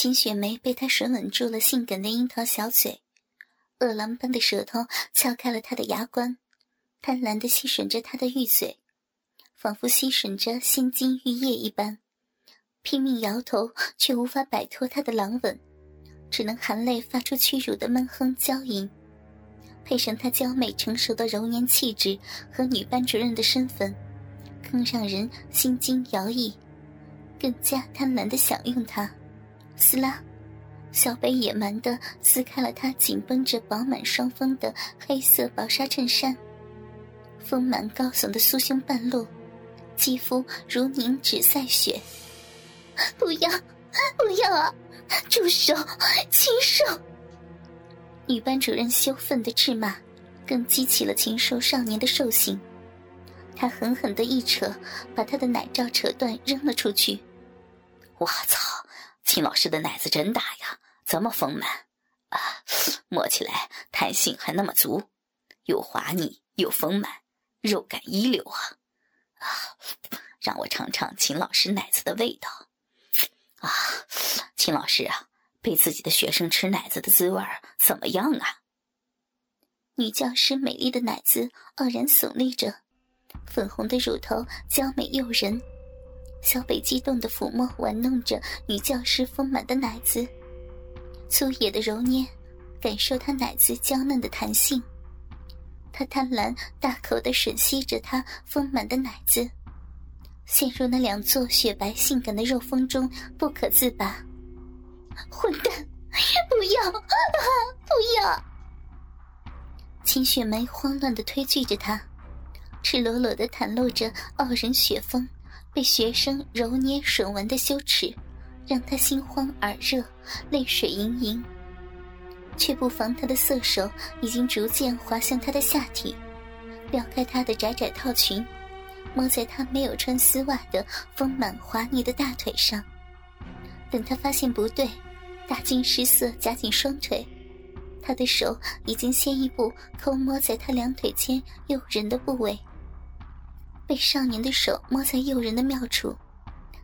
秦雪梅被他吮吻住了性感的樱桃小嘴，饿狼般的舌头撬开了他的牙关，贪婪的吸吮着他的玉嘴，仿佛吸吮着仙金玉液一般，拼命摇头却无法摆脱他的狼吻，只能含泪发出屈辱的闷哼娇吟，配上他娇美成熟的柔颜气质和女班主任的身份，更让人心惊摇曳，更加贪婪的享用他。撕拉，小北野蛮地撕开了他紧绷着饱满双峰的黑色薄纱衬衫，丰满高耸的酥胸半露，肌肤如凝脂赛雪。不要，不要啊！住手，禽兽！女班主任羞愤的斥骂，更激起了禽兽少年的兽性。他狠狠的一扯，把他的奶罩扯断，扔了出去。我操！秦老师的奶子真大呀，这么丰满啊，摸起来弹性还那么足，又滑腻又丰满，肉感一流啊！啊，让我尝尝秦老师奶子的味道啊！秦老师啊，被自己的学生吃奶子的滋味怎么样啊？女教师美丽的奶子傲然耸立着，粉红的乳头娇美诱人。小北激动的抚摸、玩弄着女教师丰满的奶子，粗野的揉捏，感受她奶子娇嫩的弹性。他贪婪大口的吮吸着她丰满的奶子，陷入那两座雪白性感的肉峰中不可自拔。混蛋！不要！啊！不要！秦雪梅慌乱的推拒着他，赤裸裸的袒露着傲人雪峰。被学生揉捏吮玩的羞耻，让他心慌耳热，泪水盈盈。却不妨他的色手已经逐渐滑向他的下体，撩开他的窄窄套裙，摸在他没有穿丝袜的丰满滑腻的大腿上。等他发现不对，大惊失色，夹紧双腿，他的手已经先一步抠摸在他两腿间诱人的部位。被少年的手摸在诱人的妙处，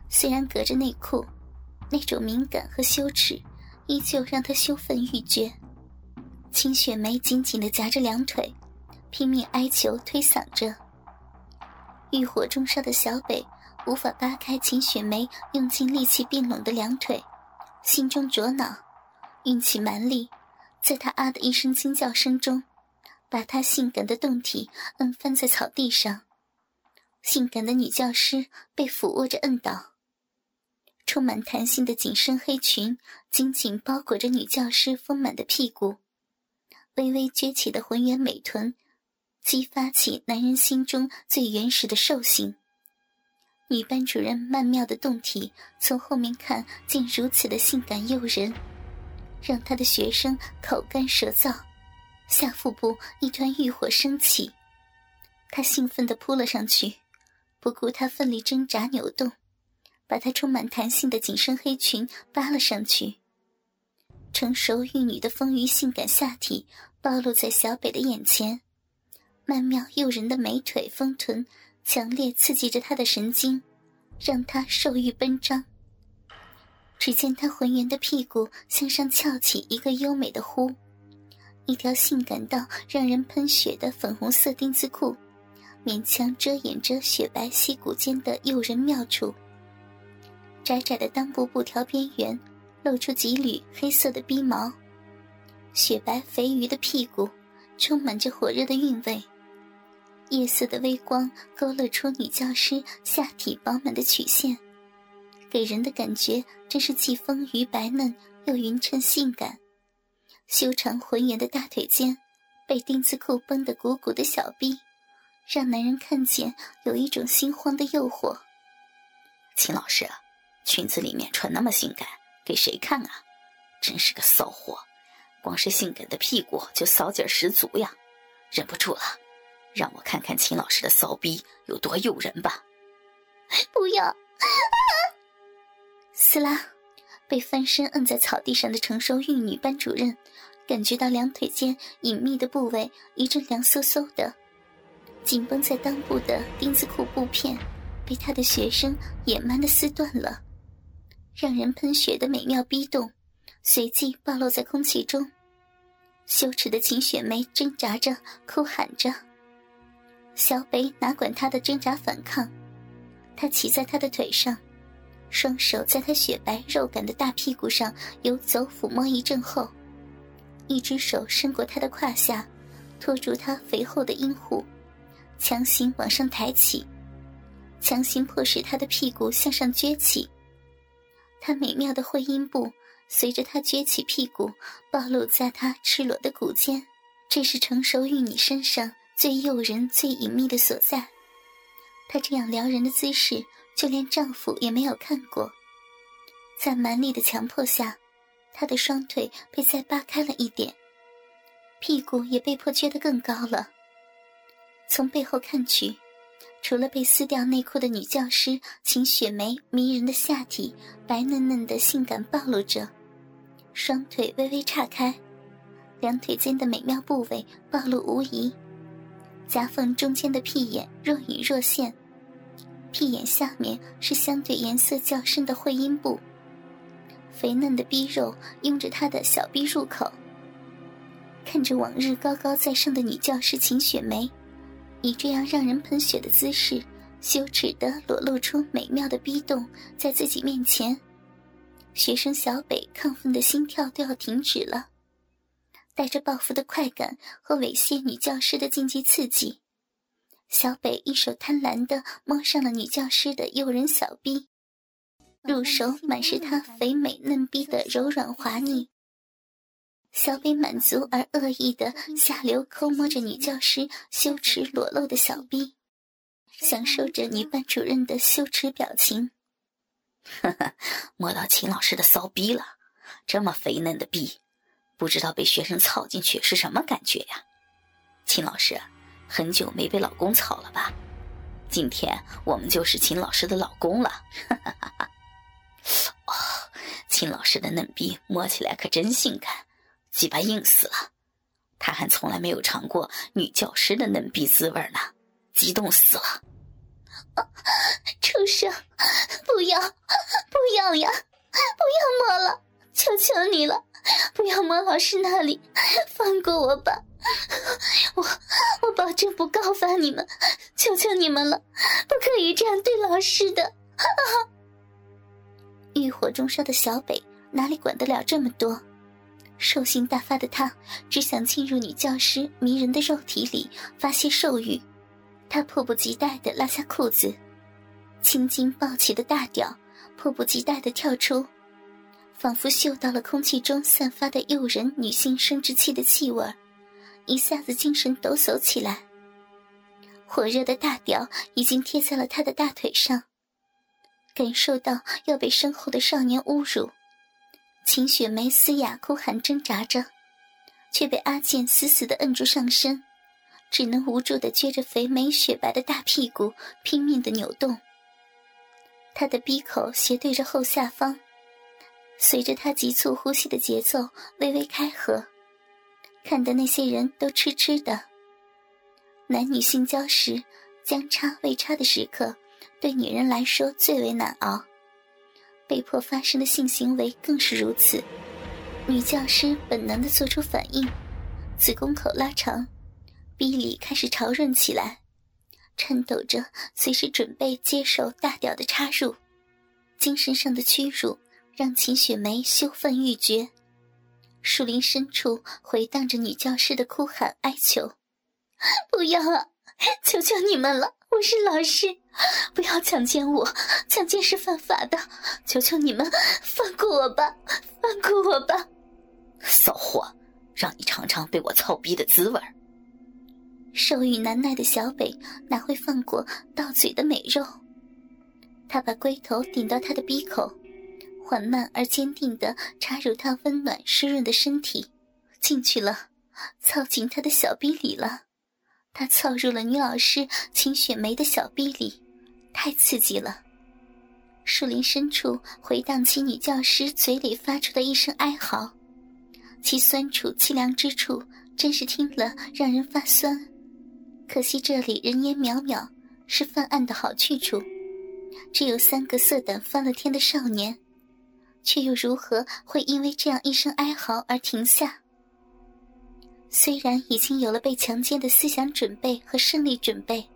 虽然隔着内裤，那种敏感和羞耻依旧让他羞愤欲绝。秦雪梅紧紧地夹着两腿，拼命哀求推搡着。欲火中烧的小北无法扒开秦雪梅用尽力气并拢的两腿，心中灼恼，运起蛮力，在他啊的一声惊叫声中，把他性感的胴体摁翻在草地上。性感的女教师被俯卧着摁倒，充满弹性的紧身黑裙紧紧包裹着女教师丰满的屁股，微微撅起的浑圆美臀，激发起男人心中最原始的兽性。女班主任曼妙的胴体从后面看竟如此的性感诱人，让她的学生口干舌燥，下腹部一团欲火升起，他兴奋地扑了上去。不顾他奋力挣扎扭动，把他充满弹性的紧身黑裙扒了上去。成熟玉女的丰腴性感下体暴露在小北的眼前，曼妙诱人的美腿丰臀强烈刺激着他的神经，让他兽欲奔张。只见他浑圆的屁股向上翘起一个优美的弧，一条性感到让人喷血的粉红色丁字裤。勉强遮掩着雪白细骨间的诱人妙处。窄窄的裆部布条边缘，露出几缕黑色的逼毛。雪白肥腴的屁股，充满着火热的韵味。夜色的微光勾勒出女教师下体饱满的曲线，给人的感觉真是既丰腴白嫩又匀称性感。修长浑圆的大腿间，被丁字裤绷得鼓鼓的小臂。让男人看见有一种心慌的诱惑。秦老师，裙子里面穿那么性感，给谁看啊？真是个骚货，光是性感的屁股就骚劲十足呀！忍不住了，让我看看秦老师的骚逼有多诱人吧！不要！撕拉！被翻身摁在草地上的成熟玉女班主任，感觉到两腿间隐秘的部位一阵凉飕飕的。紧绷在裆部的丁字裤布片，被他的学生野蛮的撕断了，让人喷血的美妙逼动，随即暴露在空气中。羞耻的秦雪梅挣扎着，哭喊着。小北哪管她的挣扎反抗，他骑在她的腿上，双手在她雪白肉感的大屁股上游走抚摸一阵后，一只手伸过她的胯下，托住她肥厚的阴户，强行往上抬起。强行迫使他的屁股向上撅起，他美妙的会阴部随着他撅起屁股暴露在他赤裸的骨间，这是成熟玉女身上最诱人、最隐秘的所在。她这样撩人的姿势，就连丈夫也没有看过。在蛮力的强迫下，她的双腿被再扒开了一点，屁股也被迫撅得更高了。从背后看去。除了被撕掉内裤的女教师秦雪梅迷人的下体白嫩嫩的性感暴露着，双腿微微岔开，两腿间的美妙部位暴露无遗，夹缝中间的屁眼若隐若现，屁眼下面是相对颜色较深的会阴部，肥嫩的逼肉拥着她的小逼入口，看着往日高高在上的女教师秦雪梅。以这样让人喷血的姿势，羞耻的裸露出美妙的逼洞，在自己面前，学生小北亢奋的心跳都要停止了，带着报复的快感和猥亵女教师的禁忌刺激，小北一手贪婪的摸上了女教师的诱人小逼，入手满是她肥美嫩逼的柔软滑腻。小北满足而恶意的下流抠摸着女教师羞耻裸露的小臂，享受着女班主任的羞耻表情。呵呵，摸到秦老师的骚逼了，这么肥嫩的逼，不知道被学生操进去是什么感觉呀？秦老师，很久没被老公操了吧？今天我们就是秦老师的老公了。哈哈哈哈哦，秦老师的嫩逼摸起来可真性感。鸡巴硬死了，他还从来没有尝过女教师的嫩逼滋味呢，激动死了！畜生，不要，不要呀，不要摸了，求求你了，不要摸老师那里，放过我吧，我我保证不告发你们，求求你们了，不可以这样对老师的！欲火中烧的小北哪里管得了这么多？兽性大发的他，只想进入女教师迷人的肉体里发泄兽欲。他迫不及待地拉下裤子，青筋暴起的大屌迫不及待地跳出，仿佛嗅到了空气中散发的诱人女性生殖器的气味，一下子精神抖擞起来。火热的大屌已经贴在了他的大腿上，感受到要被身后的少年侮辱。秦雪梅嘶哑哭喊挣扎着，却被阿健死死的摁住上身，只能无助的撅着肥美雪白的大屁股拼命的扭动。他的鼻口斜对着后下方，随着他急促呼吸的节奏微微开合，看得那些人都痴痴的。男女性交时，将插未插的时刻，对女人来说最为难熬。被迫发生的性行为更是如此，女教师本能的做出反应，子宫口拉长，逼里开始潮润起来，颤抖着随时准备接受大屌的插入。精神上的屈辱让秦雪梅羞愤欲绝，树林深处回荡着女教师的哭喊哀求：“不要啊，求求你们了！”我是老师，不要强奸我，强奸是犯法的，求求你们放过我吧，放过我吧！骚货，让你尝尝被我操逼的滋味受欲难耐的小北哪会放过到嘴的美肉？他把龟头顶到他的鼻口，缓慢而坚定地插入他温暖湿润的身体，进去了，操进他的小逼里了。他操入了女老师秦雪梅的小臂里，太刺激了。树林深处回荡起女教师嘴里发出的一声哀嚎，其酸楚凄凉之处，真是听了让人发酸。可惜这里人烟渺渺，是犯案的好去处，只有三个色胆翻了天的少年。却又如何会因为这样一声哀嚎而停下？虽然已经有了被强奸的思想准备和生理准备，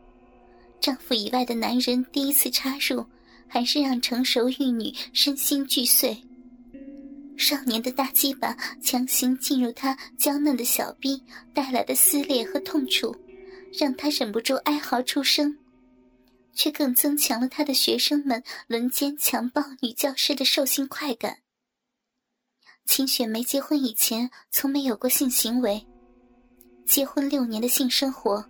丈夫以外的男人第一次插入，还是让成熟玉女身心俱碎。少年的大鸡巴强行进入她娇嫩的小臂，带来的撕裂和痛楚，让她忍不住哀嚎出声，却更增强了他的学生们轮奸强暴女教师的兽性快感。秦雪梅结婚以前从没有过性行为，结婚六年的性生活，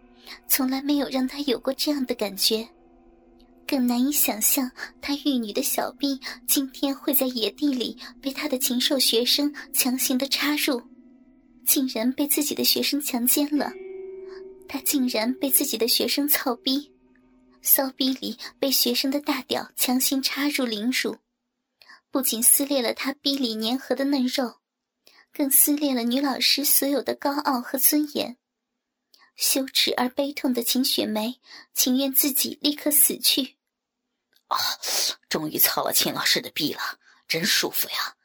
从来没有让她有过这样的感觉。更难以想象，她玉女的小臂今天会在野地里被她的禽兽学生强行的插入，竟然被自己的学生强奸了。她竟然被自己的学生操逼，骚逼里被学生的大屌强行插入凌辱，不仅撕裂了她逼里粘合的嫩肉，更撕裂了女老师所有的高傲和尊严。羞耻而悲痛的秦雪梅，情愿自己立刻死去。啊！终于操了秦老师的臂了，真舒服呀！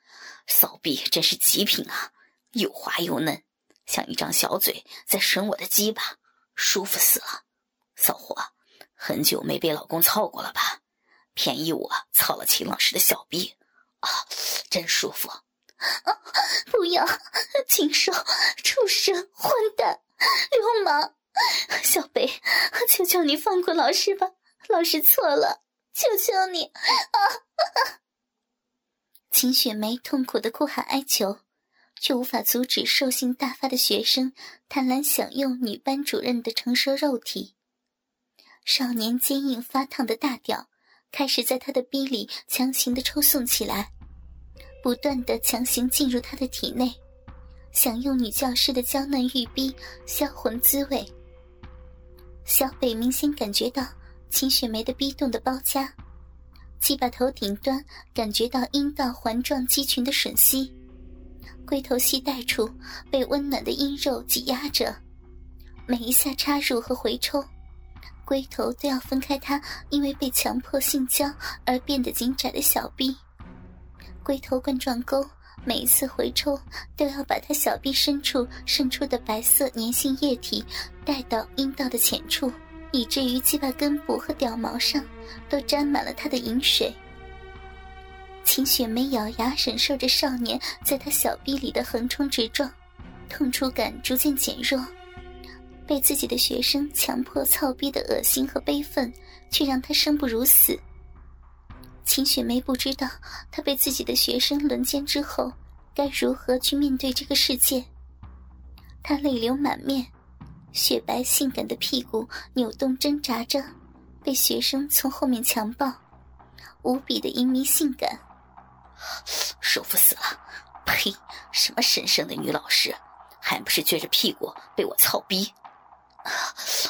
骚臂真是极品啊，又滑又嫩，像一张小嘴在吮我的鸡巴，舒服死了。骚货，很久没被老公操过了吧？便宜我操了秦老师的小臂，啊，真舒服！啊！不要，禽兽、畜生、混蛋、流氓！小北，求求你放过老师吧，老师错了。求求你啊！秦雪梅痛苦的哭喊哀求，却无法阻止兽性大发的学生贪婪享用女班主任的成熟肉体。少年坚硬发烫的大屌开始在他的逼里强行的抽送起来，不断的强行进入他的体内，享用女教师的娇嫩玉臂销魂滋味。小北明显感觉到。秦雪梅的逼动的包夹，既把头顶端感觉到阴道环状肌群的吮吸，龟头系带处被温暖的阴肉挤压着，每一下插入和回抽，龟头都要分开它因为被强迫性交而变得紧窄的小臂，龟头冠状沟每一次回抽都要把他小臂深处渗出的白色粘性液体带到阴道的浅处。以至于鸡巴根部和屌毛上都沾满了他的饮水。秦雪梅咬牙忍受着少年在她小臂里的横冲直撞，痛楚感逐渐减弱。被自己的学生强迫操逼的恶心和悲愤，却让她生不如死。秦雪梅不知道，她被自己的学生轮奸之后，该如何去面对这个世界。她泪流满面。雪白性感的屁股扭动挣扎着，被学生从后面强暴，无比的淫靡性感，舒服死了！呸！什么神圣的女老师，还不是撅着屁股被我操逼？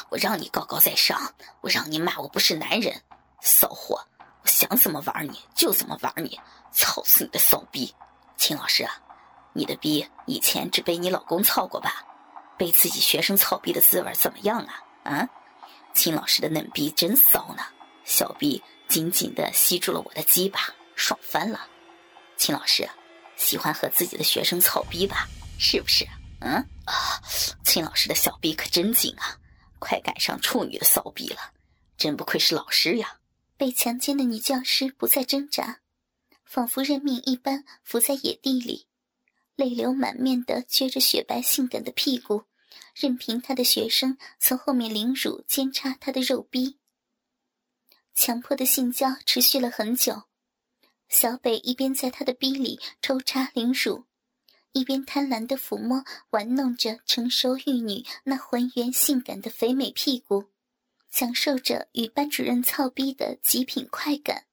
我让你高高在上，我让你骂我不是男人，骚货！想怎么玩你就怎么玩你，操死你的骚逼！秦老师啊，你的逼以前只被你老公操过吧？被自己学生操逼的滋味怎么样啊？啊，秦老师的嫩逼真骚呢，小臂紧紧的吸住了我的鸡巴，爽翻了。秦老师喜欢和自己的学生操逼吧？是不是？嗯啊，秦老师的小臂可真紧啊，快赶上处女的骚逼了，真不愧是老师呀。被强奸的女教师不再挣扎，仿佛认命一般伏在野地里。泪流满面的撅着雪白性感的屁股，任凭他的学生从后面凌辱奸插他的肉逼。强迫的性交持续了很久，小北一边在他的逼里抽插凌辱，一边贪婪的抚摸玩弄着成熟玉女那浑圆性感的肥美屁股，享受着与班主任操逼的极品快感。